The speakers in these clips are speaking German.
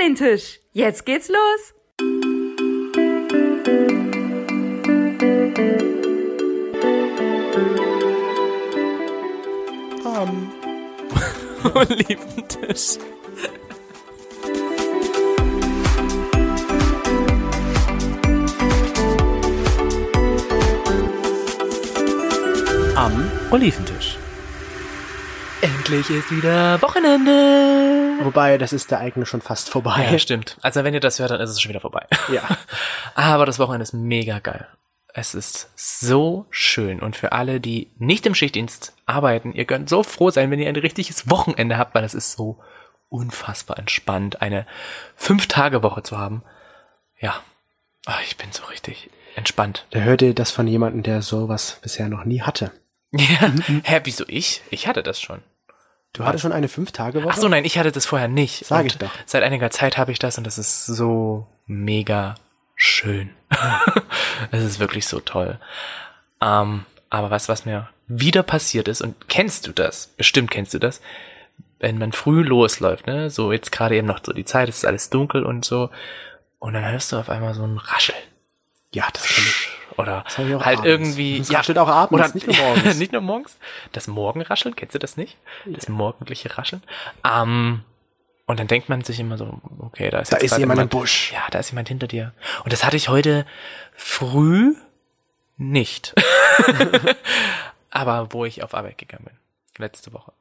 an den Tisch. Jetzt geht's los. Am Oliventisch. Am Oliventisch. Endlich ist wieder Wochenende. Wobei, das ist der eigene schon fast vorbei. Ja, stimmt. Also wenn ihr das hört, dann ist es schon wieder vorbei. Ja. Aber das Wochenende ist mega geil. Es ist so schön. Und für alle, die nicht im Schichtdienst arbeiten, ihr könnt so froh sein, wenn ihr ein richtiges Wochenende habt, weil es ist so unfassbar entspannt, eine Fünf-Tage-Woche zu haben. Ja. Ah, ich bin so richtig entspannt. Da hört ihr das von jemandem, der sowas bisher noch nie hatte. Ja. Hä, wieso ich? Ich hatte das schon. Du hattest schon eine Fünf-Tage-Woche? Ach so, nein, ich hatte das vorher nicht. Sag Und ich doch. Seit einiger Zeit habe ich das und das ist so mega schön. Es ist wirklich so toll. Ähm, aber was, was mir wieder passiert ist, und kennst du das? Bestimmt kennst du das. Wenn man früh losläuft, ne, so jetzt gerade eben noch so die Zeit, es ist alles dunkel und so, und dann hörst du auf einmal so ein Rascheln. Ja, das kann ich. Oder halt abends. irgendwie. Das raschelt auch abends, oder, nicht nur morgens. nicht nur morgens. Das Morgenrascheln, kennst du das nicht? Das morgendliche Rascheln. Ähm, und dann denkt man sich immer so, okay, da ist, Da ist jemand im Busch. Ja, da ist jemand hinter dir. Und das hatte ich heute früh nicht. Aber wo ich auf Arbeit gegangen bin. Letzte Woche.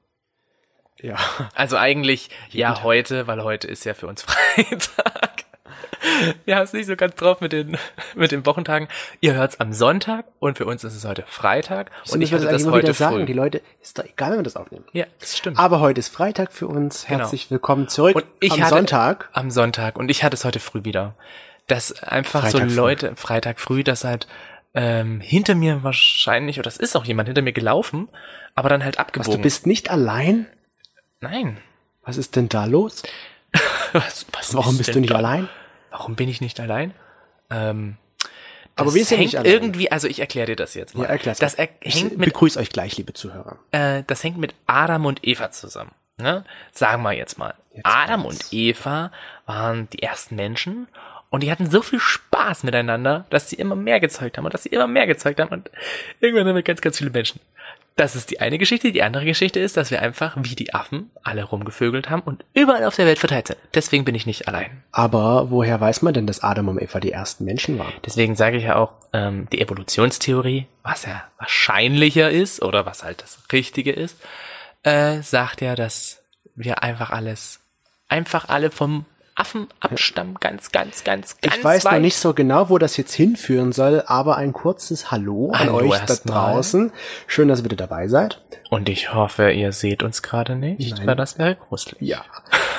Ja. Also eigentlich ja heute, weil heute ist ja für uns Freitag. Wir haben es nicht so ganz drauf mit den, mit den Wochentagen. Ihr hört's am Sonntag und für uns ist es heute Freitag. Und ich würde das immer heute sagen, früh. die Leute, ist doch egal, wenn wir das aufnehmen. Ja, das stimmt. Aber heute ist Freitag für uns. Genau. Herzlich willkommen zurück Und ich am hatte- Sonntag. Am Sonntag. Und ich hatte es heute früh wieder. Dass einfach Freitag früh. so Leute, Freitag früh, dass halt ähm, hinter mir wahrscheinlich, oder es ist auch jemand hinter mir gelaufen, aber dann halt Was, abgebogen. du bist nicht allein? Nein. Was ist denn da los? Was, was Warum ist bist du nicht da? allein? Warum bin ich nicht allein? Ähm, Aber das wir sind hängt nicht allein. irgendwie, also ich erkläre dir das jetzt mal. Ja, erklär's das er Ich hängt mit begrüße euch gleich, liebe Zuhörer. äh, das hängt mit Adam und Eva zusammen. Ne? Sagen wir jetzt mal. Jetzt Adam kommt's. und Eva waren die ersten Menschen und die hatten so viel Spaß miteinander, dass sie immer mehr gezeugt haben und dass sie immer mehr gezeugt haben und irgendwann haben wir ganz, ganz viele Menschen. Das ist die eine Geschichte. Die andere Geschichte ist, dass wir einfach wie die Affen alle rumgevögelt haben und überall auf der Welt verteilt sind. Deswegen bin ich nicht allein. Aber woher weiß man denn, dass Adam und Eva die ersten Menschen waren? Deswegen sage ich ja auch, ähm, die Evolutionstheorie, was ja wahrscheinlicher ist oder was halt das Richtige ist, äh, sagt ja, dass wir einfach alles, einfach alle vom Affen abstammen, ganz, ganz, ganz, ganz Ich weiß weit. noch nicht so genau, wo das jetzt hinführen soll, aber ein kurzes Hallo an Hallo euch da draußen. Schön, dass ihr wieder dabei seid. Und ich hoffe, ihr seht uns gerade nicht, Nein. weil das wäre gruselig. Ja.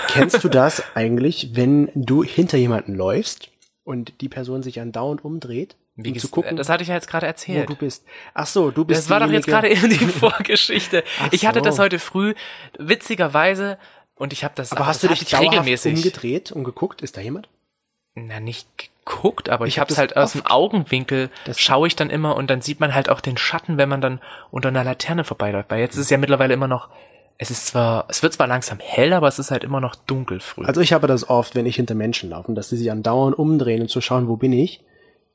Kennst du das eigentlich, wenn du hinter jemanden läufst und die Person sich andauernd umdreht, Wie um zu gucken, das hatte ich ja jetzt gerade wo erzählt. du bist? Ach so, du bist Das war doch jetzt gerade eben die Vorgeschichte. Ach Ich hatte so. das heute früh, witzigerweise, und ich habe das, Aber hast das du dich regelmäßig. umgedreht und geguckt? Ist da jemand? Na, nicht geguckt, aber ich, Ich hab hab's das halt aus dem. Augenwinkel, Das- schaue ich dann immer und dann sieht man halt auch den Schatten, wenn man dann unter einer Laterne vorbeiläuft. Weil jetzt ist es ja mittlerweile immer noch, es ist zwar, es wird zwar langsam hell, aber es ist halt immer noch dunkel früh. Also ich habe das oft, wenn ich hinter Menschen laufe, dass sie sich andauernd umdrehen und zu schauen, wo bin ich?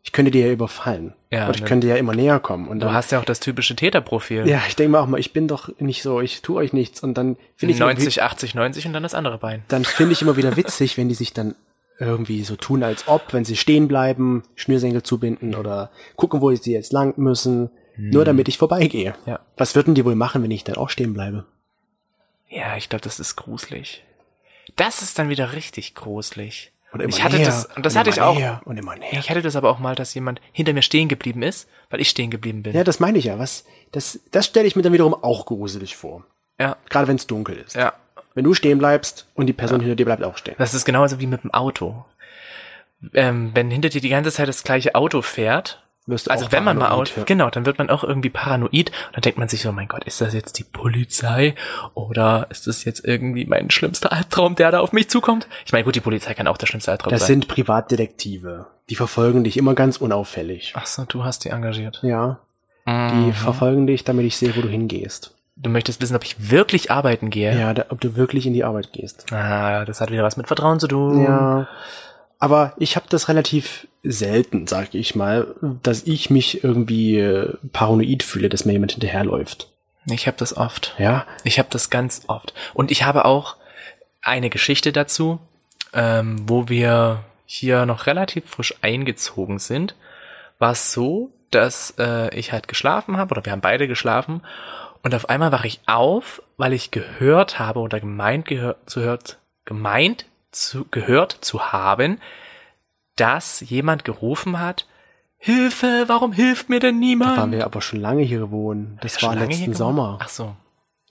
Ich könnte dir ja überfallen. Ja, und ich ne. könnte ja immer näher kommen. Und du dann, hast ja auch das typische Täterprofil. ja, ich denke mir auch mal, ich bin doch nicht so, ich tue euch nichts. Und dann finde ich, immer 90, 80, 90 und dann das andere Bein. dann finde ich immer wieder witzig, wenn die sich dann irgendwie so tun, als ob, wenn sie stehen bleiben, Schnürsenkel zubinden oder gucken, wo sie jetzt lang müssen, nur damit ich vorbeigehe. Hm. Ja. Was würden die wohl machen, wenn ich dann auch stehen bleibe? Ja, ich glaube, das ist gruselig. Das ist dann wieder richtig gruselig. Und immer ich hatte näher das, und das und hatte ich auch. und immer näher. Ich hatte das aber auch mal, dass jemand hinter mir stehen geblieben ist, weil ich stehen geblieben bin. Ja, das meine ich ja. Was, das, das stelle ich mir dann wiederum auch gruselig vor. ja. Gerade wenn es dunkel ist. ja. Wenn du stehen bleibst und die Person hinter dir bleibt auch stehen. Das ist genauso wie mit dem Auto. Ähm, wenn hinter dir die ganze Zeit das gleiche Auto fährt, Wirst also wenn man mal Auto, ja. genau, dann wird man auch irgendwie paranoid und dann denkt man sich so, mein Gott, ist das jetzt die Polizei oder ist das jetzt irgendwie mein schlimmster Albtraum, der da auf mich zukommt? Ich meine, gut, die Polizei kann auch der schlimmste Albtraum Das sein. sind Privatdetektive. Die verfolgen dich immer ganz unauffällig. Ach so, du hast die engagiert. Ja. Die Mhm. verfolgen dich, damit ich sehe, wo du hingehst. du möchtest wissen, ob ich wirklich arbeiten gehe. Ja, da, ob du wirklich in die Arbeit gehst. Ah, das hat wieder was mit Vertrauen zu tun. Ja. Aber ich habe das relativ selten, sag ich mal, dass ich mich irgendwie äh, paranoid fühle, dass mir jemand hinterherläuft. Ich habe das oft. Ja. Ich habe das ganz oft. Und ich habe auch eine Geschichte dazu, ähm, wo wir hier noch relativ frisch eingezogen sind. War es so, dass äh, ich halt geschlafen habe, oder wir haben beide geschlafen, und auf einmal wache ich auf, weil ich gehört habe oder gemeint gehört zu hört, gemeint zu, gehört zu haben, dass jemand gerufen hat, Hilfe, warum hilft mir denn Da niemand? waren wir aber schon lange hier gewohnen. Das war letzten Sommer. Ach so.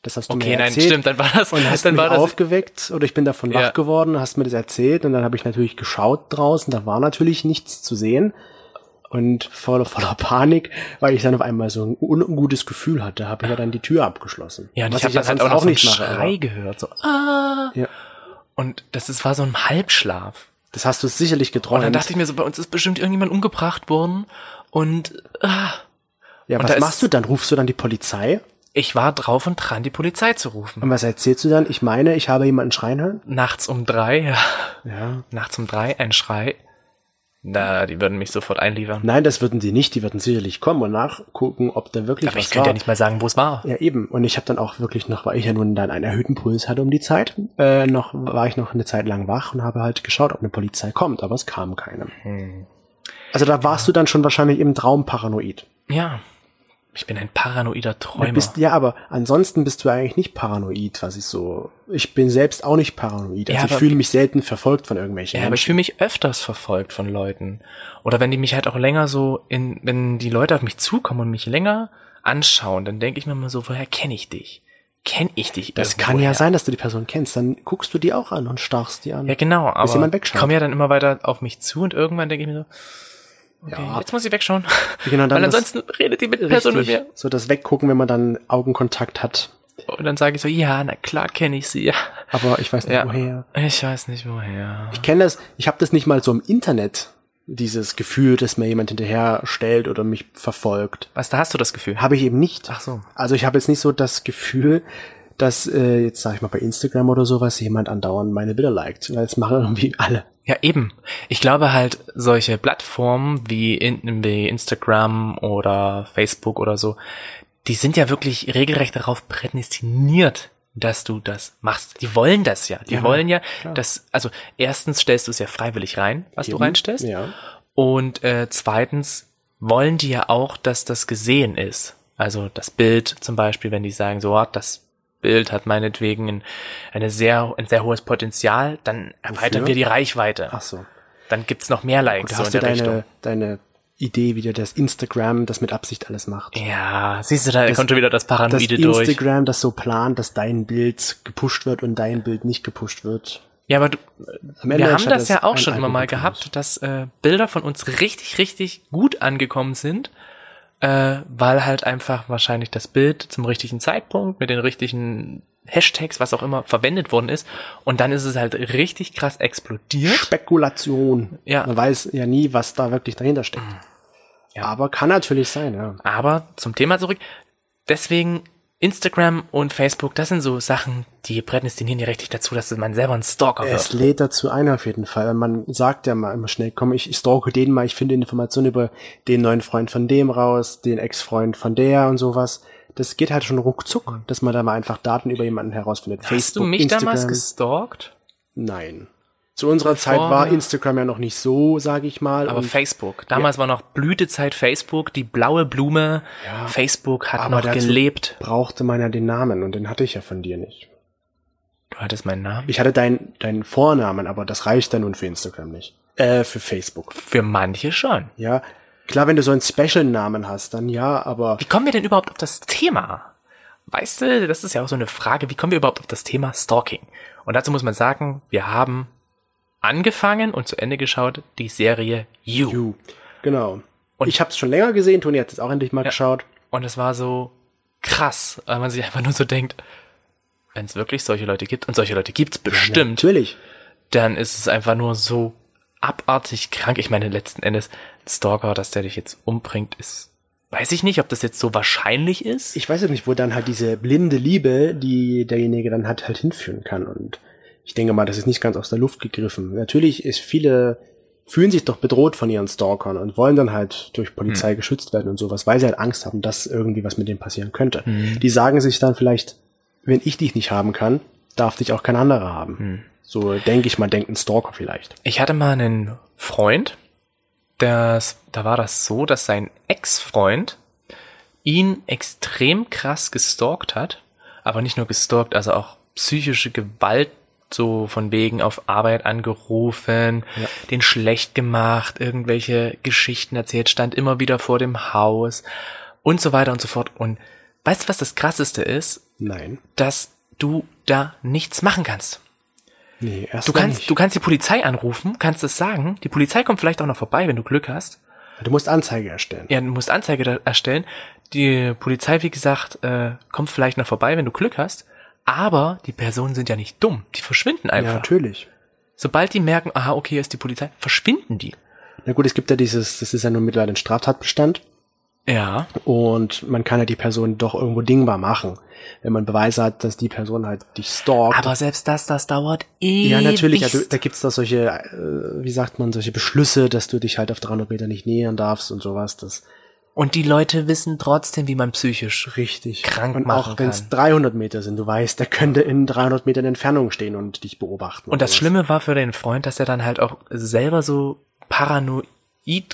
Das hast du Okay, mir nein, erzählt. stimmt, dann war das, Und hast dann mich war das, aufgeweckt oder ich bin davon Ja. wach geworden, hast mir das erzählt und dann habe ich natürlich geschaut draußen, da war natürlich nichts zu sehen. Und voller, voller Panik, weil ich dann auf einmal so ein un- ungutes Gefühl hatte, habe ich ja dann die Tür abgeschlossen. ja, und Was ich habe dann halt sonst auch noch so mache, Schrei gehört, so, ah. Ja. Und das ist, war so ein Halbschlaf. Das hast du sicherlich Und geträumt. dann dachte ich mir so, bei uns ist bestimmt irgendjemand umgebracht worden. Und ah, ja, und was machst du dann? Rufst du dann die Polizei? ich war drauf und dran, die Polizei zu rufen. Und was erzählst du dann? Ich meine, ich habe jemanden schreien hören? Nachts um drei, ja. Ja. Nachts um drei, ein Schrei. Na, die würden mich sofort einliefern. Nein, das würden sie nicht. Die würden sicherlich kommen und nachgucken, ob da wirklich Aber was ich könnte war. ja nicht mal sagen, wo es war. Ja, eben. Und ich habe dann auch wirklich noch, weil ich ja nun dann einen erhöhten Puls hatte um die Zeit, äh, noch war ich noch eine Zeit lang wach und habe halt geschaut, ob eine Polizei kommt, aber es kam keine. Hm. Also da warst du dann schon wahrscheinlich im Traum paranoid. Ja. Ich bin ein paranoider Träumer. bist, ja, aber ansonsten bist du eigentlich nicht paranoid, was ich so. Ich bin selbst auch nicht paranoid. Also Ja, ich fühle mich selten verfolgt von irgendwelchen Ja, aber ich Menschen. fühle mich öfters verfolgt von Leuten. Oder wenn die mich halt auch länger so in, wenn die Leute auf mich zukommen und mich länger anschauen, dann denke ich mir immer so, woher kenne ich dich? Kenn ich dich? Das kann ja sein, dass du die Person kennst. Dann guckst du die auch an und starrst die an. Ja, genau, aber jemand wegschaut. kommen ja dann immer weiter auf mich zu und irgendwann denke ich mir so, okay, Ja. jetzt muss ich wegschauen. Genau, dann Weil das- ansonsten redet die mit Person mit mir. So das Weggucken, wenn man dann Augenkontakt hat. Und dann sage ich so, ja, na klar kenne ich sie. Aber ich weiß nicht Ja. woher. Ich weiß nicht woher. Ich kenne das, ich habe das nicht mal so im Internet, dieses Gefühl, dass mir jemand hinterher stellt oder mich verfolgt. Was, da hast du das Gefühl? Habe ich eben nicht. Ach so. Also ich habe jetzt nicht so das Gefühl, dass äh, jetzt sage ich mal bei Instagram oder sowas jemand andauernd meine Bilder liked. Weil das machen irgendwie alle. Ja, eben. Ich glaube halt, solche Plattformen wie, in, wie Instagram oder Facebook oder so, die sind ja wirklich regelrecht darauf prädestiniert, dass du das machst. Die wollen das ja. Die Ja, wollen ja, klar. dass, also erstens stellst du es ja freiwillig rein, was du Eben. reinstellst. Ja. Und äh, zweitens wollen die ja auch, dass das gesehen ist. Also das Bild zum Beispiel, wenn die sagen, so, ah, das Bild hat meinetwegen ein, eine sehr, ein sehr hohes Potenzial, dann erweitern Wofür? wir die Reichweite. Ach so. Dann gibt's noch mehr Likes Oder so in hast du der deine, Richtung. deine Idee, wie das Instagram das mit Absicht alles macht? Ja, siehst du, da Das- kommt schon wieder das Paranoide durch. Instagram das so plant, dass dein Bild gepusht wird und dein Bild nicht gepusht wird. Ja, aber du, wir haben das ja auch schon immer mal gehabt, dass äh, Bilder von uns richtig, richtig gut angekommen sind, äh, weil halt einfach wahrscheinlich das Bild zum richtigen Zeitpunkt mit den richtigen Hashtags, was auch immer, verwendet worden ist. Und dann ist es halt richtig krass explodiert. Spekulation. Ja. Man weiß ja nie, was da wirklich dahinter steckt. Ja. Aber kann natürlich sein, ja. Aber zum Thema zurück. Deswegen Instagram und Facebook, das sind so Sachen, die prädestinieren ja richtig dazu, dass man selber ein Stalker Es wird. lädt dazu ein auf jeden Fall. Man sagt ja mal immer schnell, komm, ich stalke den mal, ich finde Informationen über den neuen Freund von dem raus, den Ex-Freund von der und sowas. Das geht halt schon ruckzuck, dass man da mal einfach Daten über jemanden herausfindet. Hast du mich damals gestalkt? Nein. Zu unserer Zeit war Instagram ja noch nicht so, sage ich mal. Aber Facebook. Damals war noch Blütezeit Facebook, die blaue Blume. Ja, Facebook hat aber noch dazu- gelebt. brauchte man ja den Namen und den hatte ich ja von dir nicht. Du hattest meinen Namen. Ich hatte deinen deinen Vornamen, aber das reicht dann nun für Instagram nicht. Äh, für Facebook. Für manche schon. Ja, klar, wenn du so einen Special-Namen hast, dann ja, aber Wie kommen wir denn überhaupt auf das Thema? Weißt du, das ist ja auch so eine Frage, wie kommen wir überhaupt auf das Thema Stalking? Und dazu muss man sagen, wir haben angefangen und zu Ende geschaut die Serie You. you. Genau. Und- ich habe es schon länger gesehen, Toni hat es auch endlich mal geschaut. Und es war so krass, weil man sich einfach nur so denkt, wenn es wirklich solche Leute gibt, und solche Leute gibt's bestimmt, Natürlich. dann ist es einfach nur so abartig krank. Ich meine, letzten Endes, ein Stalker, dass der dich jetzt umbringt, ist weiß ich nicht, ob das jetzt so wahrscheinlich ist. Ich weiß ja nicht, wo dann halt diese blinde Liebe, die derjenige dann hat, halt hinführen kann. Und ich denke mal, das ist nicht ganz aus der Luft gegriffen. Natürlich ist viele fühlen sich doch bedroht von ihren Stalkern und wollen dann halt durch Polizei hm. geschützt werden und sowas, weil sie halt Angst haben, dass irgendwie was mit denen passieren könnte. Hm. Die sagen sich dann vielleicht, wenn ich dich nicht haben kann, darf dich auch kein anderer haben. Hm. So denke ich mal, denkt ein Stalker vielleicht. Ich hatte mal einen Freund, das, da war das so, dass sein Ex-Freund ihn extrem krass gestalkt hat, aber nicht nur gestalkt, also auch psychische Gewalt so von wegen auf Arbeit angerufen, ja. den schlecht gemacht, irgendwelche Geschichten erzählt, stand immer wieder vor dem Haus und so weiter und so fort. Und weißt du, was das krasseste ist? Nein. Dass du da nichts machen kannst. Nee, erst du kannst, nicht. du kannst die Polizei anrufen, kannst es sagen. Die Polizei kommt vielleicht auch noch vorbei, wenn du Glück hast. Du musst Anzeige erstellen. Ja, du musst Anzeige erstellen. Die Polizei, wie gesagt, äh, kommt vielleicht noch vorbei, wenn du Glück hast. Aber die Personen sind ja nicht dumm. Die verschwinden einfach. Ja, natürlich. Sobald die merken, aha, okay, ist die Polizei, verschwinden die. Na gut, es gibt ja dieses, das ist ja nur mittlerweile ein Straftatbestand. Ja. Und man kann ja die Person doch irgendwo dingbar machen, wenn man Beweise hat, dass die Person halt dich stalkt. Aber selbst das, das dauert ewig. Ja, natürlich. Also, da gibt's da solche, äh, wie sagt man, solche Beschlüsse, dass du dich halt auf 300 Meter nicht nähern darfst und sowas. Das und die Leute wissen trotzdem, wie man psychisch richtig krank und machen auch wenn es 300 Meter sind, du weißt, der könnte in 300 Metern Entfernung stehen und dich beobachten. Und das sowas. Schlimme war für den Freund, dass er dann halt auch selber so paranoid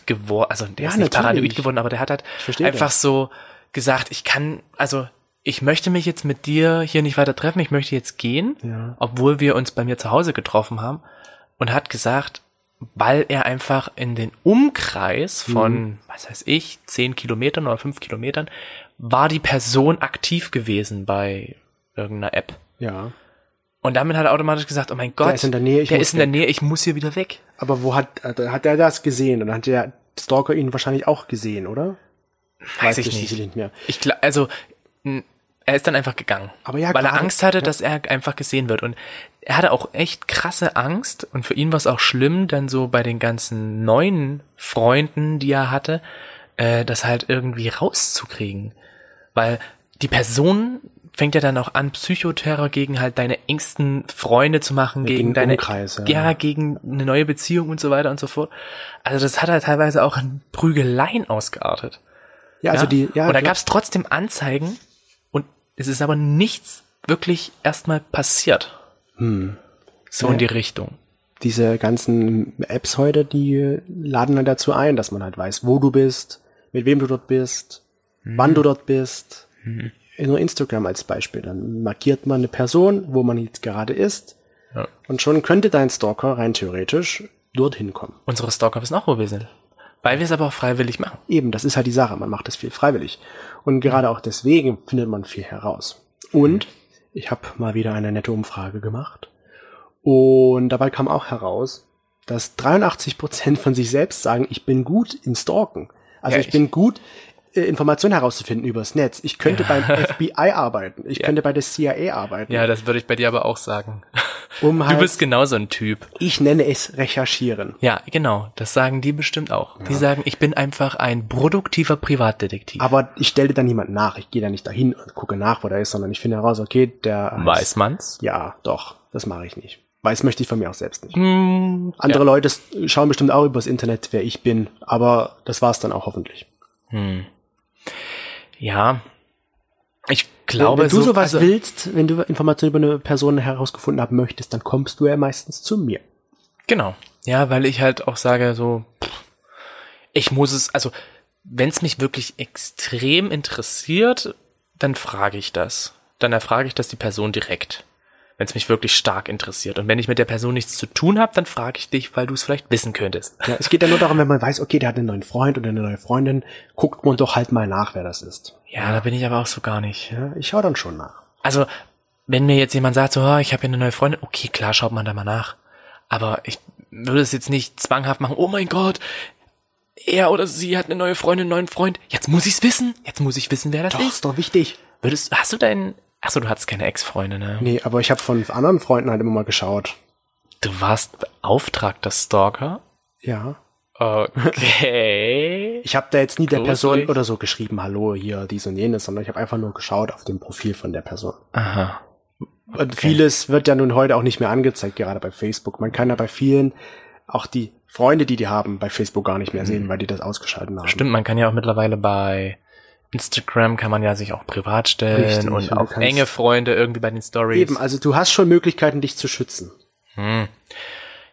geworden, also der ja, ist nicht paranoid geworden, aber der hat halt einfach das. so gesagt, ich kann, also ich möchte mich jetzt mit dir hier nicht weiter treffen, ich möchte jetzt gehen, ja. obwohl wir uns bei mir zu Hause getroffen haben und hat gesagt, weil er einfach in den Umkreis von, mhm. was weiß ich, zehn Kilometern oder fünf Kilometern, war die Person aktiv gewesen bei irgendeiner App. Ja. Und damit hat er automatisch gesagt, oh mein Gott, der ist in der Nähe, ich, in der Nähe, ich muss hier wieder weg. Aber wo hat, hat er das gesehen? Und dann hat der Stalker ihn wahrscheinlich auch gesehen, oder? Weiß, Weiß ich nicht. nicht mehr. Ich also er ist dann einfach gegangen. Aber ja, weil er Angst hatte, ja. dass er einfach gesehen wird. Und er hatte auch echt krasse Angst. Und für ihn war es auch schlimm, dann so bei den ganzen neuen Freunden, die er hatte, äh, das halt irgendwie rauszukriegen. Weil die Person fängt ja dann auch an, Psychoterror gegen halt deine engsten Freunde zu machen, ja, gegen, gegen, deine, Umkreis, ja. ja, gegen eine neue Beziehung und so weiter und so fort. Also das hat halt teilweise auch in Prügeleien ausgeartet. Ja, also die, ja. Und da gab es trotzdem Anzeigen, es ist aber nichts wirklich erstmal passiert. Hm. So ja. in die Richtung. Diese ganzen Apps heute, die laden dann dazu ein, dass man halt weiß, wo du bist, mit wem du dort bist, hm. wann du dort bist. Hm. Nur Instagram als Beispiel. Dann markiert man eine Person, wo man jetzt gerade ist. Ja. Und schon könnte dein Stalker rein theoretisch dorthin kommen. Unsere Stalker wissen auch, wo wir sind. Weil wir es aber auch freiwillig machen. Eben, das ist halt die Sache. Man macht es viel freiwillig. Und gerade auch deswegen findet man viel heraus. Und ich habe mal wieder eine nette Umfrage gemacht. Und dabei kam auch heraus, dass 83 Prozent von sich selbst sagen, ich bin gut im Stalken. Also ja, ich, bin gut Informationen herauszufinden übers Netz. Ich könnte ja. beim FBI arbeiten. Ich ja. könnte bei der CIA arbeiten. Ja, das würde ich bei dir aber auch sagen. Um halt, du bist genauso ein Typ. Ich nenne es recherchieren. Ja, genau. Das sagen die bestimmt auch. Ja. Die sagen, ich bin einfach ein produktiver Privatdetektiv. Aber ich stelle dann niemand nach. Ich gehe da nicht dahin und gucke nach, wo der ist, sondern ich finde heraus, okay, der Weiß man's? Ja, doch. Das mache ich nicht. Weiß möchte ich von mir auch selbst nicht. Hm, Andere. Leute schauen bestimmt auch übers Internet, wer ich bin. Aber das war's dann auch hoffentlich. Hm. Ja, ich glaube, wenn, wenn du so, sowas also, willst, wenn du Informationen über eine Person herausgefunden haben möchtest, dann kommst du ja meistens zu mir. Genau. Ja, weil ich halt auch sage, so, ich muss es, also, wenn es mich wirklich extrem interessiert, dann frage ich das. Dann erfrage ich das die Person direkt wenn es mich wirklich stark interessiert. Und wenn ich mit der Person nichts zu tun habe, dann frage ich dich, weil du es vielleicht wissen könntest. Ja, es geht ja nur darum, wenn man weiß, okay, der hat einen neuen Freund oder eine neue Freundin, guckt man doch halt mal nach, wer das ist. Ja, ja. da bin ich aber auch so gar nicht. Ja, ich schaue dann schon nach. Also, wenn mir jetzt jemand sagt, so, oh, ich habe hier eine neue Freundin, okay, klar, schaut man da mal nach. Aber ich würde es jetzt nicht zwanghaft machen, oh mein Gott, er oder sie hat eine neue Freundin, einen neuen Freund. Jetzt muss ich's wissen. Jetzt muss ich wissen, wer das doch, ist. Ist doch wichtig. Würdest, hast du deinen Achso, du hattest keine Ex-Freundin, ne? Nee, aber ich habe von anderen Freunden halt immer mal geschaut. Du warst beauftragter Stalker? Ja. Okay. Ich habe da jetzt nie der Person oder so geschrieben, hallo, hier, dies und jenes, sondern ich habe einfach nur geschaut auf dem Profil von der Person. Aha. Und vieles wird ja nun heute auch nicht mehr angezeigt, gerade bei Facebook. Man kann ja bei vielen auch die Freunde, die die haben, bei Facebook gar nicht mehr sehen, weil die das ausgeschaltet haben. Stimmt, man kann ja auch mittlerweile bei Instagram kann man ja sich auch privat stellen Richtig, und auch enge Freunde irgendwie bei den Stories. Eben, also du hast schon Möglichkeiten, dich zu schützen. Hm.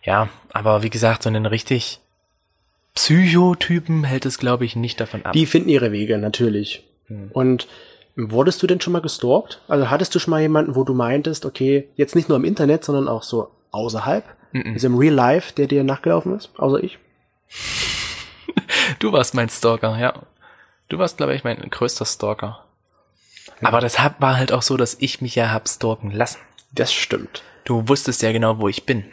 Ja, aber wie gesagt, so einen richtig Psychotypen hält es, glaube ich, nicht davon ab. Die finden ihre Wege, natürlich. Hm. Und wurdest du denn schon mal gestalkt? Also hattest du schon mal jemanden, wo du meintest, okay, jetzt nicht nur im Internet, sondern auch so außerhalb? Mhm. Also im Real Life, der dir nachgelaufen ist, außer ich? Du warst mein Stalker, ja. Du warst, glaube ich, mein größter Stalker. Aber das hab, war halt auch so, dass ich mich ja hab stalken lassen. Das stimmt. Du wusstest ja genau, wo ich bin.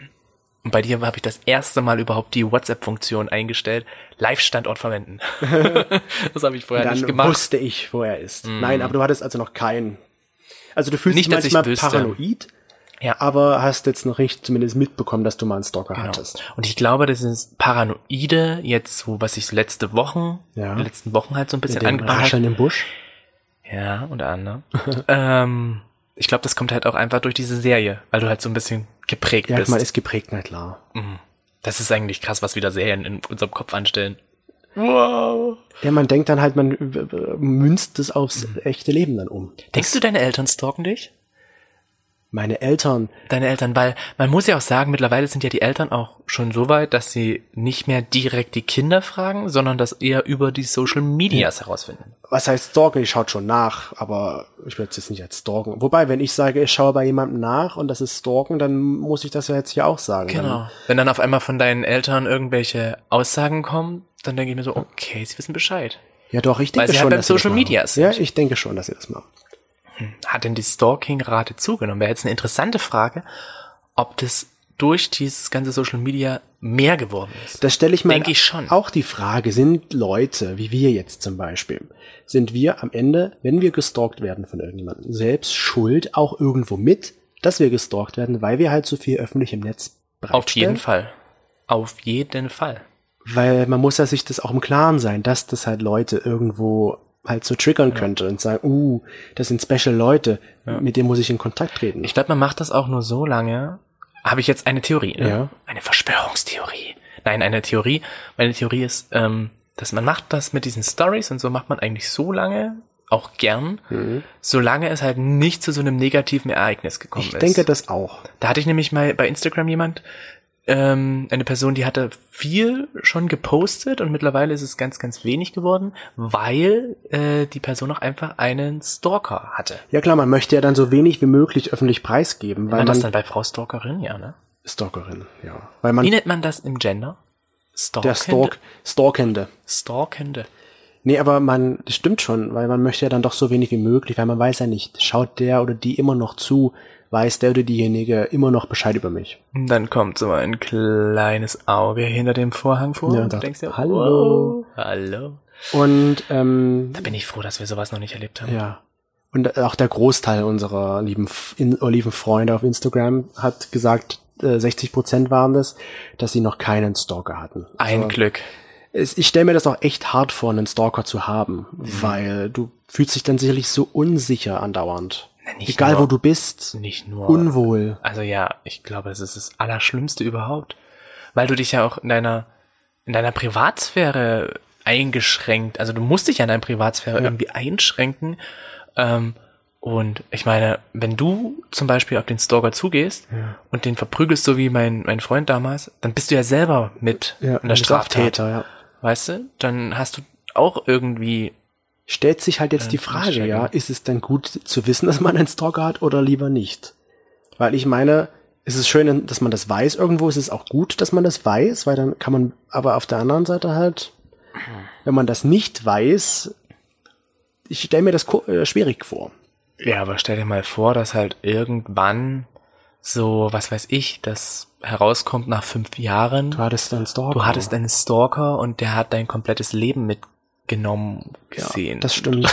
Und bei dir habe ich das erste Mal überhaupt die WhatsApp-Funktion eingestellt. Live-Standort verwenden. das habe ich vorher Dann nicht gemacht. Wusste ich, wo er ist. Nein, aber du hattest also noch keinen. Also du fühlst Nicht, dich manchmal paranoid, Ja. aber hast jetzt noch nicht zumindest mitbekommen, dass du mal einen Stalker Genau. hattest. Und ich glaube, das ist Paranoide, jetzt so, was ich so letzte Wochen, Ja. letzten Wochen halt so ein bisschen angebracht habe. Im Busch. Ja, unter anderem. ähm, ich glaube, das kommt halt auch einfach durch diese Serie, weil du halt so ein bisschen geprägt Ja, bist. man ist geprägt, na klar. Das ist eigentlich krass, was wieder Serien in unserem Kopf anstellen. Wow. Ja, man denkt dann halt, man münzt es aufs Mhm. echte Leben dann um. Denkst du, deine Eltern stalken dich? Meine Eltern, Deine Eltern, weil man muss ja auch sagen, mittlerweile sind ja die Eltern auch schon so weit, dass sie nicht mehr direkt die Kinder fragen, sondern das eher über die Social Medias herausfinden. was heißt stalken? Ich schaue schon nach, aber ich würde es jetzt nicht als stalken. Wobei, wenn ich sage, ich schaue bei jemandem nach und das ist stalken, dann muss ich das ja jetzt hier auch sagen. Genau. Wenn dann auf einmal von deinen Eltern irgendwelche Aussagen kommen, dann denke ich mir so, okay, sie wissen Bescheid. Dann, ja, doch, ich Weil denke sie schon, halt beim dass sie das Social. Media. Ja, ich denke schon, dass sie das machen. Hat denn die Stalking-Rate zugenommen? Wäre jetzt eine interessante Frage, ob das durch dieses ganze Social Media mehr geworden ist. Das stelle ich mir Denke ich schon. auch die Frage, sind Leute, wie wir jetzt zum Beispiel, sind wir am Ende, wenn wir gestalkt werden von irgendjemandem, selbst schuld auch irgendwo mit, dass wir gestalkt werden, weil wir halt so viel öffentlich im Netz Auf jeden Fall. Auf jeden Fall. Weil man muss ja sich das auch im Klaren sein, dass das halt Leute irgendwo halt so triggern könnte und sagen, uh, das sind special Leute, mit denen muss ich in Kontakt treten. Ich glaube, man macht das auch nur so lange. Habe ich jetzt eine Theorie? Ne? Ja. Eine Verschwörungstheorie. Nein, eine Theorie. Meine Theorie ist, ähm, dass man macht das mit diesen Stories und so macht man eigentlich so lange, auch gern, Mhm. solange es halt nicht zu so einem negativen Ereignis gekommen ich ist. denke das auch. Da hatte ich nämlich mal bei Instagram jemand, ähm, eine Person, die hatte viel schon gepostet und mittlerweile ist es ganz, ganz wenig geworden, weil äh, die Person auch einfach einen Stalker hatte. Ja klar, man möchte ja dann so wenig wie möglich öffentlich preisgeben, Nennt weil man man das dann bei Frau Stalkerin? Ja, ne? Stalkerin, ja. Weil man Wie nennt man das im Gender? Stalkende? der Stalk, Stalkende. Stalkende. Nee, aber man, das stimmt schon, weil man möchte ja dann doch so wenig wie möglich, weil man weiß ja nicht, schaut der oder die immer noch zu, weiß der oder diejenige immer noch Bescheid über mich. Dann kommt so ein kleines Auge hinter dem Vorhang vor. Ja, und du denkst dir, hallo. wow, hallo. Und ähm, Da bin ich froh, dass wir sowas noch nicht erlebt haben. Ja. Und auch der Großteil unserer lieben, in, lieben Freunde auf Instagram hat gesagt, äh, 60 Prozent waren das, dass sie noch keinen Stalker hatten. Ein Also, Glück. es, ich stelle mir das auch echt hart vor, einen Stalker zu haben, Mhm. weil du fühlst dich dann sicherlich so unsicher andauernd. Egal nur- wo du bist, Nicht nur. unwohl. Also ja, ich glaube, das ist das Allerschlimmste überhaupt. Weil du dich ja auch in deiner, in deiner Privatsphäre eingeschränkt, also du musst dich ja in deiner Privatsphäre irgendwie einschränken. Ähm, und ich meine, wenn du zum Beispiel auf den Stalker zugehst und den verprügelst, so wie mein, mein Freund damals, dann bist du ja selber mit Ja, in der Straftat. Straftäter, ja. Weißt du? Dann hast du auch irgendwie Stellt sich halt jetzt die Frage, ja, ist es denn gut zu wissen, dass man einen Stalker hat oder lieber nicht? Weil ich meine, es ist schön, dass man das weiß irgendwo, es ist auch gut, dass man das weiß, weil dann kann man, aber auf der anderen Seite halt, wenn man das nicht weiß, ich stelle mir das äh, schwierig vor. Ja, aber stell dir mal vor, dass halt irgendwann so, was weiß ich, das herauskommt nach fünf Jahren. Du hattest einen Stalker. Du hattest einen Stalker und der hat dein komplettes Leben mitgenommen ja, gesehen. Das stimmt.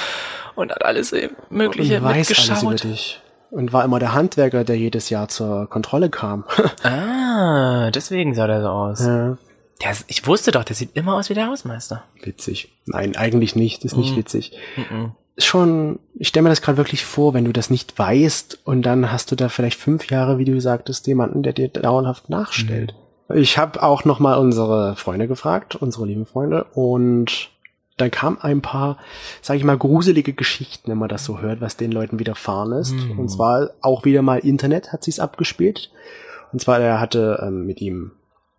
und hat alles Mögliche und weiß alles über mitgeschaut. dich. Und war immer der Handwerker, der jedes Jahr zur Kontrolle kam. Ah, deswegen sah der so aus. ja. Der, ich wusste doch, der sieht immer aus wie der Hausmeister. Witzig. Nein, eigentlich nicht. Ist nicht Mhm. witzig. Mhm. Ist Schon, ich stelle mir das gerade wirklich vor, wenn du das nicht weißt und dann hast du da vielleicht fünf Jahre, wie du sagtest, jemanden, der dir dauerhaft nachstellt. Ich habe auch noch mal unsere Freunde gefragt, unsere lieben Freunde, und dann kam ein paar, sag ich mal, gruselige Geschichten, wenn man das so hört, was den Leuten widerfahren ist. Hm. Und zwar auch wieder mal Internet hat sich's abgespielt. Und zwar, er hatte ähm, mit ihm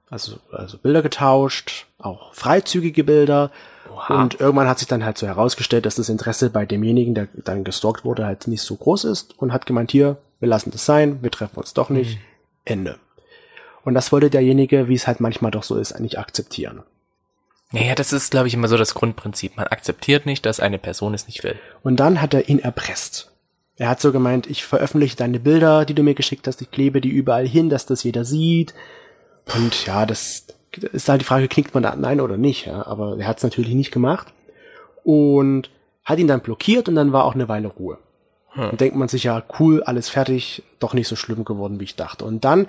also, also Bilder getauscht, auch freizügige Bilder. Oha. Und irgendwann hat sich dann halt so herausgestellt, dass das Interesse bei demjenigen, der dann gestalkt wurde, halt nicht so groß ist und hat gemeint, hier, wir lassen das sein, wir treffen uns doch nicht. Ende. Und das wollte derjenige, wie es halt manchmal doch so ist, eigentlich akzeptieren. Naja, das ist, glaube ich, immer so das Grundprinzip. Man akzeptiert nicht, dass eine Person es nicht will. Und dann hat er ihn erpresst. Er hat so gemeint, ich veröffentliche deine Bilder, die du mir geschickt hast, ich klebe die überall hin, dass das jeder sieht. Und ja, das ist halt die Frage, knickt man da nein oder nicht, ja. Aber er hat es natürlich nicht gemacht. Und hat ihn dann blockiert und dann war auch eine Weile Ruhe. Hm. Dann denkt man sich ja, cool, alles fertig, doch nicht so schlimm geworden, wie ich dachte. Und dann,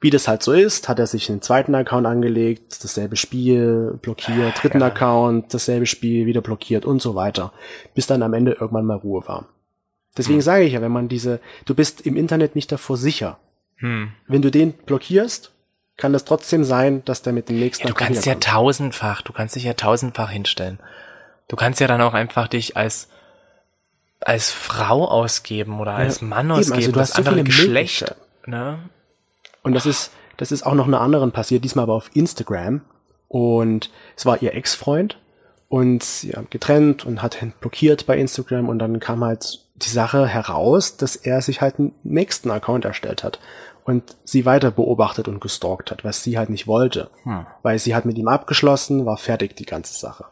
wie das halt so ist, hat er sich einen zweiten Account angelegt, dasselbe Spiel blockiert, dritten ja. Account, dasselbe Spiel wieder blockiert und so weiter. Bis dann am Ende irgendwann mal Ruhe war. Deswegen sage ich ja, wenn man diese, du bist im Internet nicht davor sicher. Hm. Wenn du den blockierst, kann das trotzdem sein, dass der mit dem nächsten Ja, du kannst ja tausendfach, du kannst dich ja tausendfach hinstellen. Du kannst ja dann auch einfach dich als als Frau ausgeben oder als Mann eben, also ausgeben, du das hast so andere Geschlecht. Ne? Und das ist, das ist auch noch einer anderen passiert, diesmal aber auf Instagram. Und es war ihr Ex-Freund und sie haben getrennt und hat ihn blockiert bei Instagram und dann kam halt die Sache heraus, dass er sich halt einen nächsten Account erstellt hat und sie weiter beobachtet und gestalkt hat, was sie halt nicht wollte. Hm. Weil sie hat mit ihm abgeschlossen, war fertig die ganze Sache.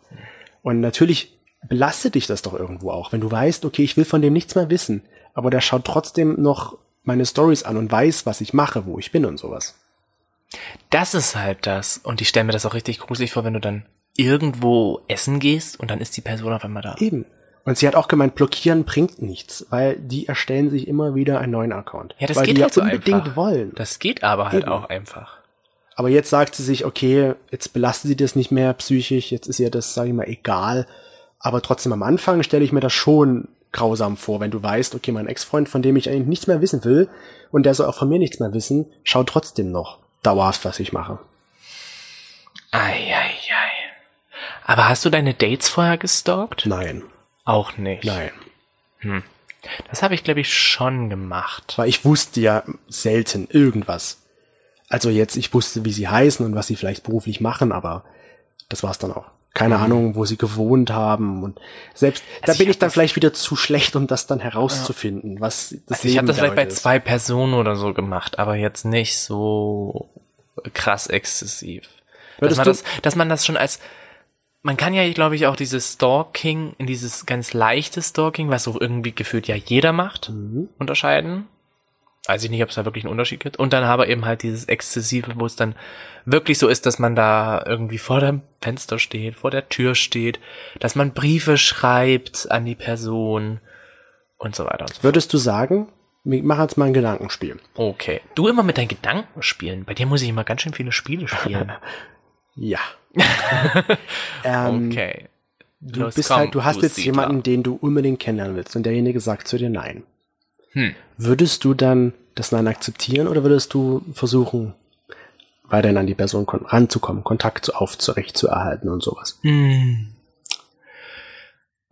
Und natürlich belastet dich das doch irgendwo auch, wenn du weißt, okay, ich will von dem nichts mehr wissen, aber der schaut trotzdem noch meine Stories an und weiß, was ich mache, wo ich bin und sowas. Das ist halt das. Und ich stelle mir das auch richtig gruselig vor, wenn du dann irgendwo essen gehst und dann ist die Person auf einmal da. Eben. Und sie hat auch gemeint, blockieren bringt nichts, weil die erstellen sich immer wieder einen neuen Account. Ja, das weil geht die halt ja so unbedingt einfach. wollen. Das geht aber halt Eben. auch einfach. Aber jetzt sagt sie sich, okay, jetzt belastet sie das nicht mehr psychisch, jetzt ist ihr das, sage ich mal, egal. Aber trotzdem am Anfang stelle ich mir das schon grausam vor, wenn du weißt, okay, mein Ex-Freund, von dem ich eigentlich nichts mehr wissen will, und der soll auch von mir nichts mehr wissen, schaut trotzdem noch dauerhaft, was ich mache. Eieiei. Aber hast du deine Dates vorher gestalkt? Nein, Auch nicht. nein. Das habe ich, glaube ich, schon gemacht. Weil ich wusste ja selten irgendwas. Also jetzt, ich wusste, wie sie heißen und was sie vielleicht beruflich machen, aber das war's dann auch. Keine Ahnung, wo sie gewohnt haben und selbst da Mhm. Also bin ich dann vielleicht wieder zu schlecht, um das dann herauszufinden, was das Also ich habe das vielleicht bei ist. zwei Personen oder so gemacht, aber jetzt nicht so krass exzessiv. Dass man, das, dass man das schon als man kann ja, glaube ich, auch dieses Stalking in dieses ganz leichte Stalking, was so irgendwie gefühlt ja jeder macht, Mhm. unterscheiden. Weiß ich nicht, ob es da wirklich einen Unterschied gibt. Und dann aber eben halt dieses Exzessive, wo es dann wirklich so ist, dass man da irgendwie vor dem Fenster steht, vor der Tür steht, dass man Briefe schreibt an die Person und so weiter und so. Würdest du sagen, machen jetzt mal ein Gedankenspiel. Okay. Du immer mit deinen Gedanken spielen. Bei dir muss ich immer ganz schön viele Spiele spielen. Ja. ähm, Okay. Du Los, bist komm, halt, du hast du jetzt jemanden, den du unbedingt kennenlernen willst und derjenige sagt zu dir nein. Hm. Würdest du dann das Nein akzeptieren oder würdest du versuchen, weiterhin an die Person kon ranzukommen, Kontakt zu aufzurecht zu erhalten und sowas? Hm.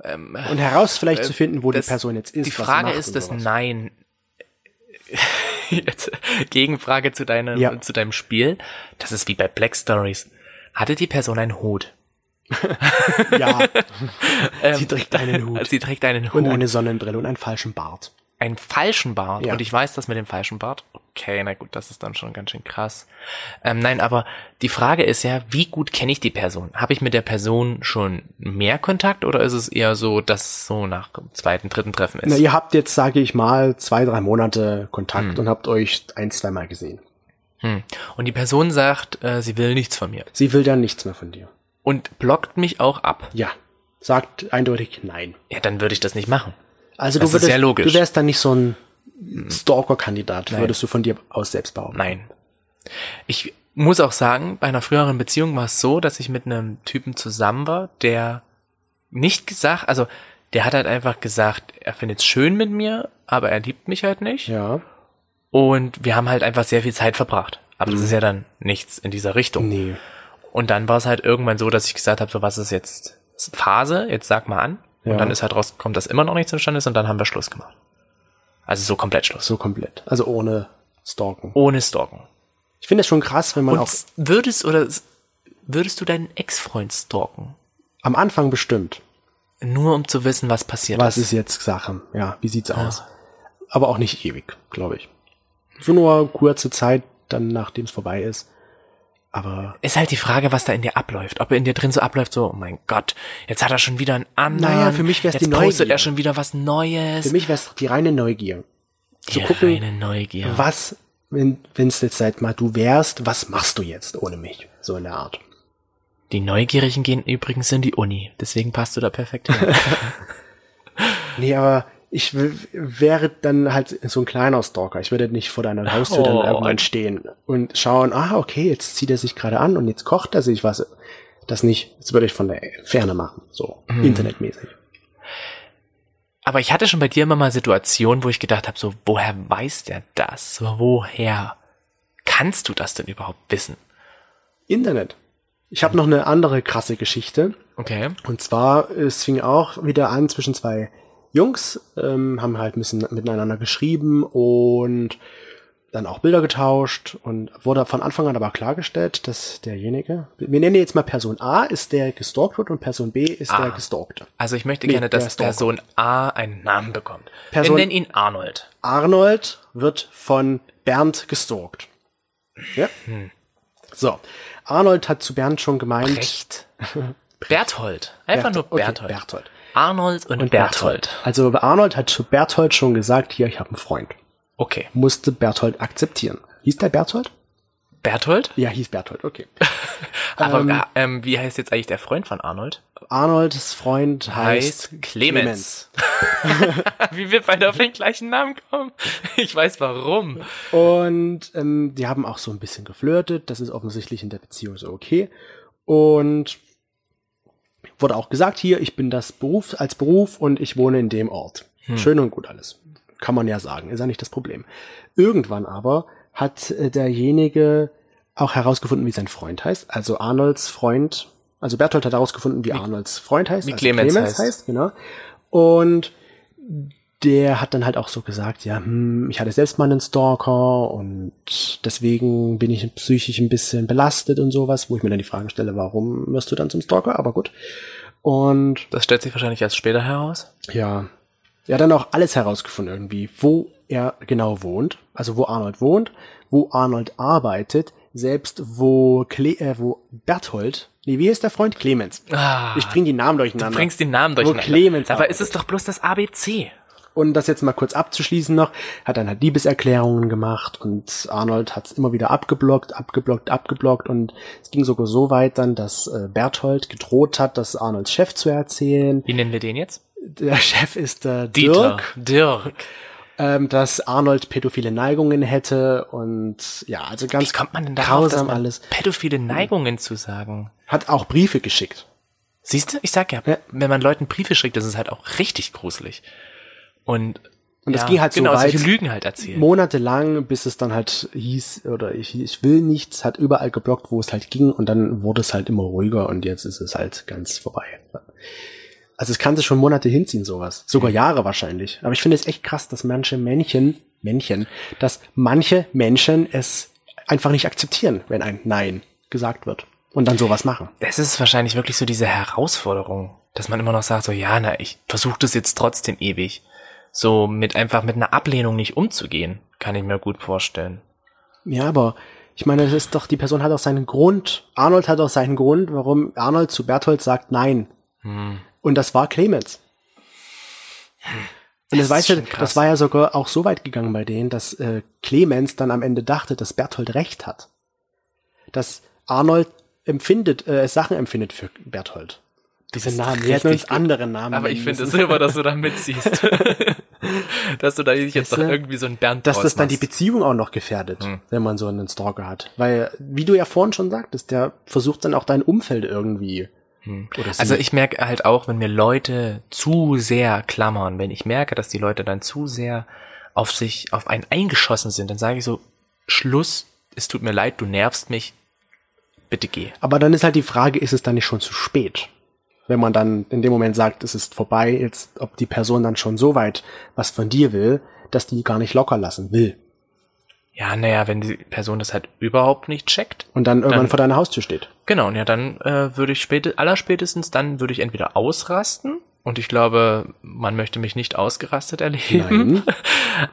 Ähm, Und heraus vielleicht Äh, zu finden, wo das- die Person jetzt ist. die was sie Frage ist das sowas. Nein. Jetzt, Gegenfrage zu deinem, Ja. zu deinem Spiel. Das ist wie bei Black Stories. Hatte die Person einen Hut? Ja, Ähm, sie trägt einen Hut Sie trägt einen Hut. und eine Sonnenbrille und einen falschen Bart. Einen falschen Bart. Ja. Und ich weiß das mit dem falschen Bart. Okay, na gut, das ist dann schon ganz schön krass. Ähm, nein, aber die Frage ist ja, wie gut kenne ich die Person? Habe ich mit der Person schon mehr Kontakt oder ist es eher so, dass so nach dem zweiten, dritten Treffen ist? Na, ihr habt jetzt, sage ich mal, zwei, drei Monate Kontakt Hm. und habt euch ein, zwei Mal gesehen. hm. Und die Person sagt, äh, sie will nichts von mir. Sie will dann nichts mehr von dir. Und blockt mich auch ab. Ja, sagt eindeutig nein. Ja, dann würde ich das nicht machen. Also Das du würdest, du wärst dann nicht so ein Stalker-Kandidat, Nein. würdest du von dir aus selbst behaupten. Nein. Ich muss auch sagen, bei einer früheren Beziehung war es so, dass ich mit einem Typen zusammen war, der nicht gesagt, also der hat halt einfach gesagt, er findet es schön mit mir, aber er liebt mich halt nicht. Ja. Und wir haben halt einfach sehr viel Zeit verbracht. Aber das ist ja dann nichts in dieser Richtung. Nee. Und dann war es halt irgendwann so, dass ich gesagt habe, so was ist jetzt Phase, jetzt sag mal an. Ja. Und dann ist halt rausgekommen, dass immer noch nichts zustande ist und dann haben wir Schluss gemacht. Also so komplett Schluss. So komplett. Also ohne Stalken. Ohne Stalken. Ich finde es schon krass, wenn man Und auch würdest oder würdest du deinen Ex-Freund stalken? am Anfang bestimmt, Nur um zu wissen, was passiert was ist. ist jetzt Sache? Ja, wie sieht's aus? Aber auch nicht ewig, glaube ich. So nur kurze Zeit, dann nachdem es vorbei ist. Aber Ist halt die Frage, was da in dir abläuft. Ob er in dir drin so abläuft, so, oh mein Gott, jetzt hat er schon wieder einen anderen. Naja, für mich wär's jetzt die postet Neugier. er schon wieder was Neues. für mich wäre es die reine Neugier. Zu die gucken, reine Neugier. was, wenn es jetzt seit mal du wärst, was machst du jetzt ohne mich? So in der Art. Die Neugierigen gehen übrigens in die Uni. Deswegen passt du da perfekt hin. Nee, aber ich wäre dann halt so ein kleiner Stalker. Ich würde nicht vor deiner Haustür dann Oh, irgendwann ein- stehen und schauen, ah, okay, jetzt zieht er sich gerade an und jetzt kocht er sich was. Das nicht, das würde ich von der Ferne machen, so Hm. internetmäßig. Aber ich hatte schon bei dir immer mal Situationen, wo ich gedacht habe, so, woher weiß der das? Woher kannst du das denn überhaupt wissen? Internet. Ich habe noch eine andere krasse Geschichte. Okay. Und zwar, es fing auch wieder an zwischen zwei Jungs, ähm, haben halt ein bisschen miteinander geschrieben und dann auch Bilder getauscht und wurde von Anfang an aber klargestellt, dass derjenige, wir nennen jetzt mal Person A, ist der gestalkt wird und Person B ist Ah. der Gestalkte. Also ich möchte Nee, gerne, dass. Person A einen Namen bekommt. Person- Wir nennen ihn Arnold. Arnold wird von Bernd gestalkt. Ja? Hm. So. Arnold hat zu Bernd schon gemeint. Brecht. Berthold. Einfach nur okay, Berthold. Berthold. Arnold und, Und Berthold. Also Arnold hat zu Berthold schon gesagt, hier, ich habe einen Freund. Okay. Musste Berthold akzeptieren. Hieß der Berthold? Berthold? Ja, hieß Berthold, okay. Aber ähm, ähm, wie heißt jetzt eigentlich der Freund von Arnold? Arnolds Freund heißt, Heißt Clemens. wie wir beide auf den gleichen Namen kommen. Ich weiß warum. Und ähm, die haben auch so ein bisschen geflirtet. Das ist offensichtlich in der Beziehung so okay. Und wurde auch gesagt, hier, ich bin das Beruf als Beruf und ich wohne in dem Ort. Schön und gut alles. Kann man ja sagen, ist ja nicht das Problem. Irgendwann aber hat äh, derjenige auch herausgefunden, wie sein Freund heißt. Also Arnolds Freund, also Berthold hat herausgefunden, wie, Arnolds Freund heißt. wie also Clemens heißt. genau. Und der hat dann halt auch so gesagt, ja, hm, ich hatte selbst mal einen Stalker und deswegen bin ich psychisch ein bisschen belastet und sowas, wo ich mir dann die Frage stelle, warum wirst du dann zum Stalker? Aber gut. Und Das stellt sich wahrscheinlich erst später heraus. ja, er hat dann auch alles herausgefunden irgendwie, wo er genau wohnt, also wo Arnold wohnt, wo Arnold arbeitet, selbst wo Cle äh, wo Berthold, nee, wie ist der Freund? Clemens. Ah, Ich bring die Namen du durcheinander. bringst den Namen Wo durcheinander. Clemens Dabei ist es doch bloß das ABC. Und das jetzt mal kurz abzuschließen noch, hat dann halt Liebeserklärungen gemacht und Arnold hat es immer wieder abgeblockt, abgeblockt, abgeblockt und es ging sogar so weit dann, dass äh, Berthold gedroht hat, das Arnolds Chef zu erzählen. Wie nennen wir den jetzt? Der Chef ist äh, Dieter. Dirk, Dirk. ähm, dass Arnold pädophile Neigungen hätte und ja, also ganz Wie kommt man denn darauf, dass grausam man alles. pädophile Neigungen zu sagen? Hat auch Briefe geschickt. Siehst du? Ich sag ja, Ja. wenn man Leuten Briefe schickt, das ist halt auch richtig gruselig. Und, Und das ja, ging halt so genau, weit, solche Lügen halt erzählen. monatelang, bis es dann halt hieß, oder ich, ich will nichts, hat überall geblockt, wo es halt ging, und dann wurde es halt immer ruhiger und jetzt ist es halt ganz vorbei. Also es kann sich schon Monate hinziehen, sowas. Sogar Jahre wahrscheinlich. Aber ich finde es echt krass, dass manche Männchen, Männchen, dass manche Menschen es einfach nicht akzeptieren, wenn ein Nein gesagt wird. Und dann sowas machen. Es ist wahrscheinlich wirklich so diese Herausforderung, dass man immer noch sagt, so, ja, na, ich versuche das jetzt trotzdem ewig. So mit einfach mit einer Ablehnung nicht umzugehen, kann ich mir gut vorstellen. Ja, aber ich meine, es ist doch, die Person hat auch seinen Grund. Arnold hat auch seinen Grund, warum Arnold zu Berthold sagt Nein. Hm. Und das war Clemens. Und das, Das weißt du, das war ja sogar auch so weit gegangen bei denen, dass äh, Clemens dann am Ende dachte, dass Berthold recht hat. Dass Arnold empfindet, äh, Sachen empfindet für Berthold. Diese Namen, wir hätten uns andere Namen Aber ich finde es müssen. super, dass du da mitziehst. Dass du da nicht jetzt Weißt noch du, irgendwie so ein Bernd Dass das dann die. Beziehung auch noch gefährdet, Hm. wenn man so einen Stalker hat. Weil, wie du ja vorhin schon sagtest, der versucht dann auch dein Umfeld irgendwie. Sie. Also ich merke halt auch, wenn mir Leute zu sehr klammern, wenn ich merke, dass die Leute dann zu sehr auf sich, auf einen eingeschossen sind, dann sage ich so, Schluss, es tut mir leid, du nervst mich, bitte geh. Aber dann ist halt die Frage, ist es dann nicht schon zu spät? Wenn man dann in dem Moment sagt, es ist vorbei, jetzt, ob die Person dann schon so weit was von dir will, dass die gar nicht locker lassen will. Ja, naja, wenn die Person das halt überhaupt nicht checkt. Und dann irgendwann Dann- vor deiner Haustür steht. Genau, und ja, dann äh, würde ich später, allerspätestens, dann würde ich entweder ausrasten, und ich glaube, man möchte mich nicht ausgerastet erleben. Nein.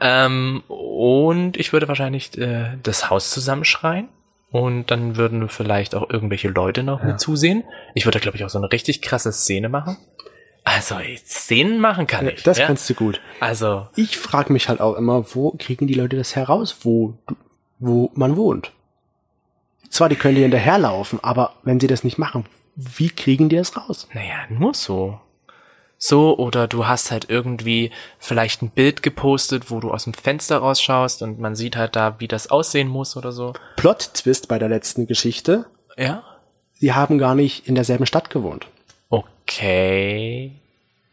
Ähm, und ich würde wahrscheinlich äh, das Haus zusammenschreien. Und dann würden vielleicht auch irgendwelche Leute noch mit zusehen. Ich würde, glaube ich, auch so eine richtig krasse Szene machen. Also, Szenen machen kann ich. das ja? kannst du gut. Also, Ich frage mich halt auch immer, wo kriegen die Leute das heraus, wo, wo man wohnt? Zwar, die können dir hinterherlaufen, aber wenn sie das nicht machen, wie kriegen die das raus? naja, nur so. So, oder du hast halt irgendwie vielleicht ein Bild gepostet, wo du aus dem Fenster rausschaust und man sieht halt da, wie das aussehen muss oder so. Plot-Twist bei der letzten Geschichte, Ja? sie haben gar nicht in derselben Stadt gewohnt. Okay.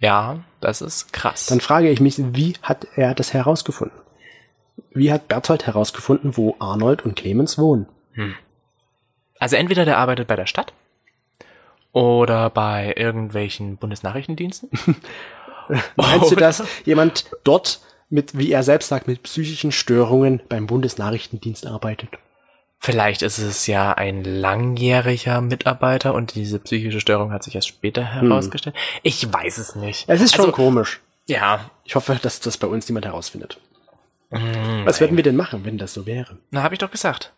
Ja, das ist krass. Dann frage ich mich, wie hat er das herausgefunden? Wie hat Berthold herausgefunden, wo Arnold und Clemens wohnen? Also entweder der arbeitet bei der Stadt oder bei irgendwelchen Bundesnachrichtendiensten. Meinst du, dass jemand dort mit, wie er selbst sagt, mit psychischen Störungen beim Bundesnachrichtendienst arbeitet? Vielleicht ist es ja ein langjähriger Mitarbeiter und diese psychische Störung hat sich erst später herausgestellt. Ich weiß es nicht. Es ist schon also, komisch. Ja, Ich hoffe, dass das bei uns niemand herausfindet. Mm, Was würden wir denn machen, wenn das so wäre? na, habe ich doch gesagt.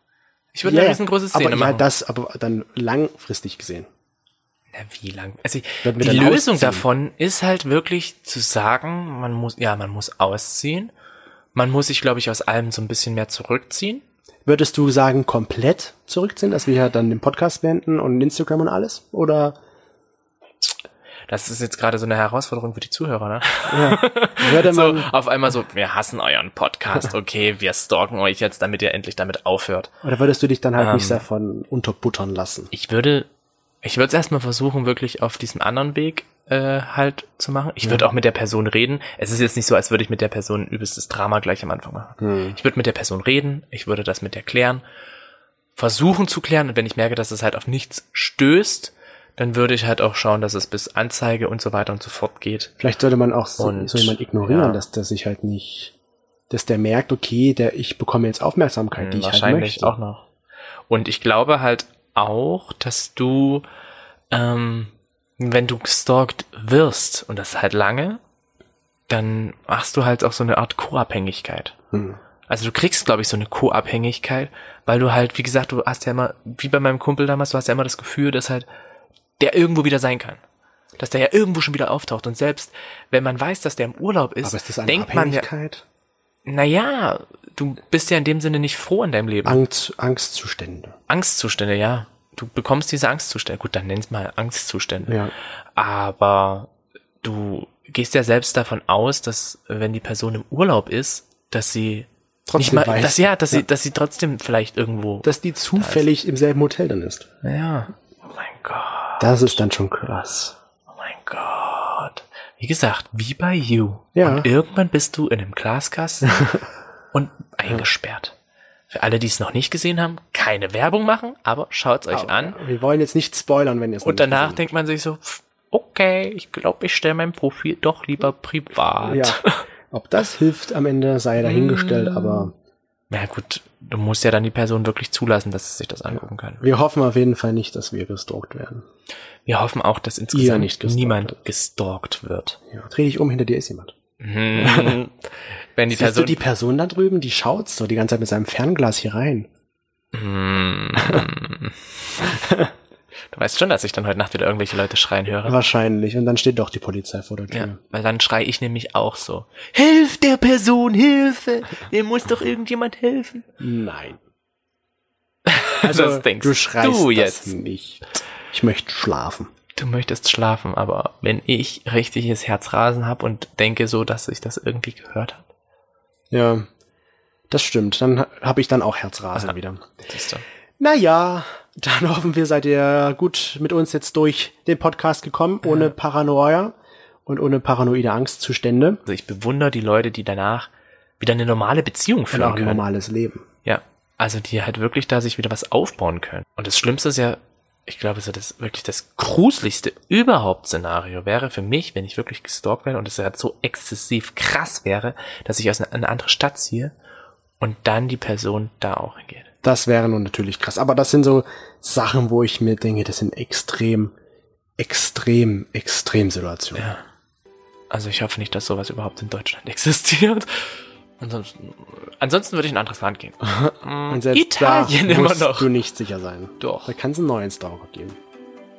Ich würde eine riesengroße Szene aber machen. ja, das aber dann langfristig gesehen. Na, wie lang? Also die Lösung ausziehen? davon ist halt wirklich zu sagen, man muss, ja, man muss ausziehen. Man muss sich, glaube ich, aus allem so ein bisschen mehr zurückziehen. Würdest du sagen, komplett zurückziehen, dass wir ja dann den Podcast beenden und Instagram und alles? Oder Das ist jetzt gerade so eine Herausforderung für die Zuhörer, ne? würde So, auf einmal so, wir hassen euren Podcast, okay, wir stalken euch jetzt, damit ihr endlich damit aufhört. oder würdest du dich dann halt nicht Ähm. davon unterbuttern lassen? Ich würde, ich würde es erstmal versuchen, wirklich auf diesem anderen Weg äh, halt zu machen. Ich würde auch mit der Person reden. Es ist jetzt nicht so, als würde ich mit der Person übelstes Drama gleich am Anfang machen. Hm. Ich würde mit der Person reden, ich würde das mit der klären, versuchen zu klären und wenn ich merke, dass es halt auf nichts stößt, dann würde ich halt auch schauen, dass es bis Anzeige und so weiter und so fort geht. Vielleicht sollte man auch so, Und, so jemand ignorieren, ja. dass der sich halt nicht, dass der merkt, okay, der, ich bekomme jetzt Aufmerksamkeit, die ich halt Wahrscheinlich möchte. auch noch. Und ich glaube halt auch, dass du, ähm, wenn du gestalkt wirst, und das halt lange, dann machst du halt auch so eine Art Co-Abhängigkeit. Hm. Also du kriegst, glaube ich, so eine Co-Abhängigkeit, weil du halt, wie gesagt, du hast ja immer, wie bei meinem Kumpel damals, du hast ja immer das Gefühl, dass halt der irgendwo wieder sein kann. Dass der ja irgendwo schon wieder auftaucht. Und selbst wenn man weiß, dass der im Urlaub ist, Aber ist denkt man ja? Naja, du bist ja in dem Sinne nicht froh in deinem Leben. Angst, Angstzustände. Angstzustände, ja. Du bekommst diese Angstzustände. Gut, dann nenn's mal Angstzustände. Ja. Aber du gehst ja selbst davon aus, dass wenn die Person im Urlaub ist, dass sie Trotzdem nicht mal, weiß. dass ja, dass Ja. sie, dass sie trotzdem vielleicht irgendwo. Dass die zufällig im selben Hotel dann ist. ja. Oh mein Gott. Das ist dann schon krass. Wie gesagt, wie bei You. Ja. Und irgendwann bist du in einem Glaskasten und eingesperrt. Für alle, die es noch nicht gesehen haben, keine Werbung machen, aber schaut's euch an. Wir wollen jetzt nicht spoilern, wenn ihr es Und danach gesehen denkt man sich so, okay, ich glaube, ich stelle mein Profil doch lieber privat. Ja. Ob das hilft am Ende, sei dahingestellt, Mm. aber Na gut, du musst ja dann die Person wirklich zulassen, dass sie sich das angucken kann. wir hoffen auf jeden Fall nicht, dass wir gestalkt werden. Wir hoffen auch, dass insgesamt nicht gestalkt niemand wird. gestalkt wird. Ja. Dreh dich um, hinter dir ist jemand. Mhm. Wenn die Siehst Person du die Person da drüben, die schaut so die ganze Zeit mit seinem Fernglas hier rein. Du weißt schon, dass ich dann heute Nacht wieder irgendwelche Leute schreien höre. Wahrscheinlich. Und dann steht doch die Polizei vor der Tür. Ja, weil dann schrei ich nämlich auch so. Hilf der Person, Hilfe! Mir muss doch irgendjemand helfen. Nein. Also, Das denkst du schreist du das jetzt. nicht. Ich möchte schlafen. du möchtest schlafen, aber wenn ich richtiges Herzrasen habe und denke so, dass ich das irgendwie gehört habe. Ja, das stimmt. Dann habe ich dann auch Herzrasen Aha. wieder. Siehst du. Naja, dann hoffen wir, seid ihr gut mit uns jetzt durch den Podcast gekommen, ohne Paranoia und ohne paranoide Angstzustände Also ich bewundere die Leute, die danach wieder eine normale Beziehung und führen auch ein können. normales Leben. Ja, also die halt wirklich da sich wieder was aufbauen können. Und das Schlimmste ist ja, ich glaube, so das wirklich das gruseligste überhaupt Szenario wäre für mich, wenn ich wirklich gestalkt werde und es halt so exzessiv krass wäre, dass ich aus einer, eine andere Stadt ziehe und dann die Person da auch hingeht. Das wäre nun natürlich krass. Aber das sind so Sachen, wo ich mir denke, das sind extrem, extrem, extrem Situationen. Ja. Also ich hoffe nicht, dass sowas überhaupt in Deutschland existiert. Ansonsten, ansonsten würde ich in ein anderes Land gehen. Und selbst Italien da immer musst noch. du nicht sicher sein. Doch. Da kann es einen neuen Stalker geben.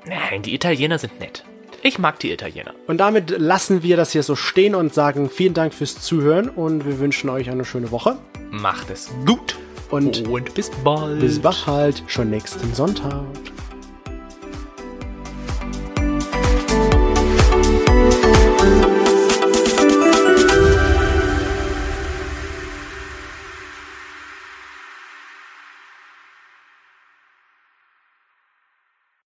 Nein, die Italiener sind nett. Ich mag die Italiener. Und damit lassen wir das hier so stehen und sagen vielen Dank fürs Zuhören und wir wünschen euch eine schöne Woche. Macht es gut. Und Und bis bald. bis bald, schon nächsten Sonntag.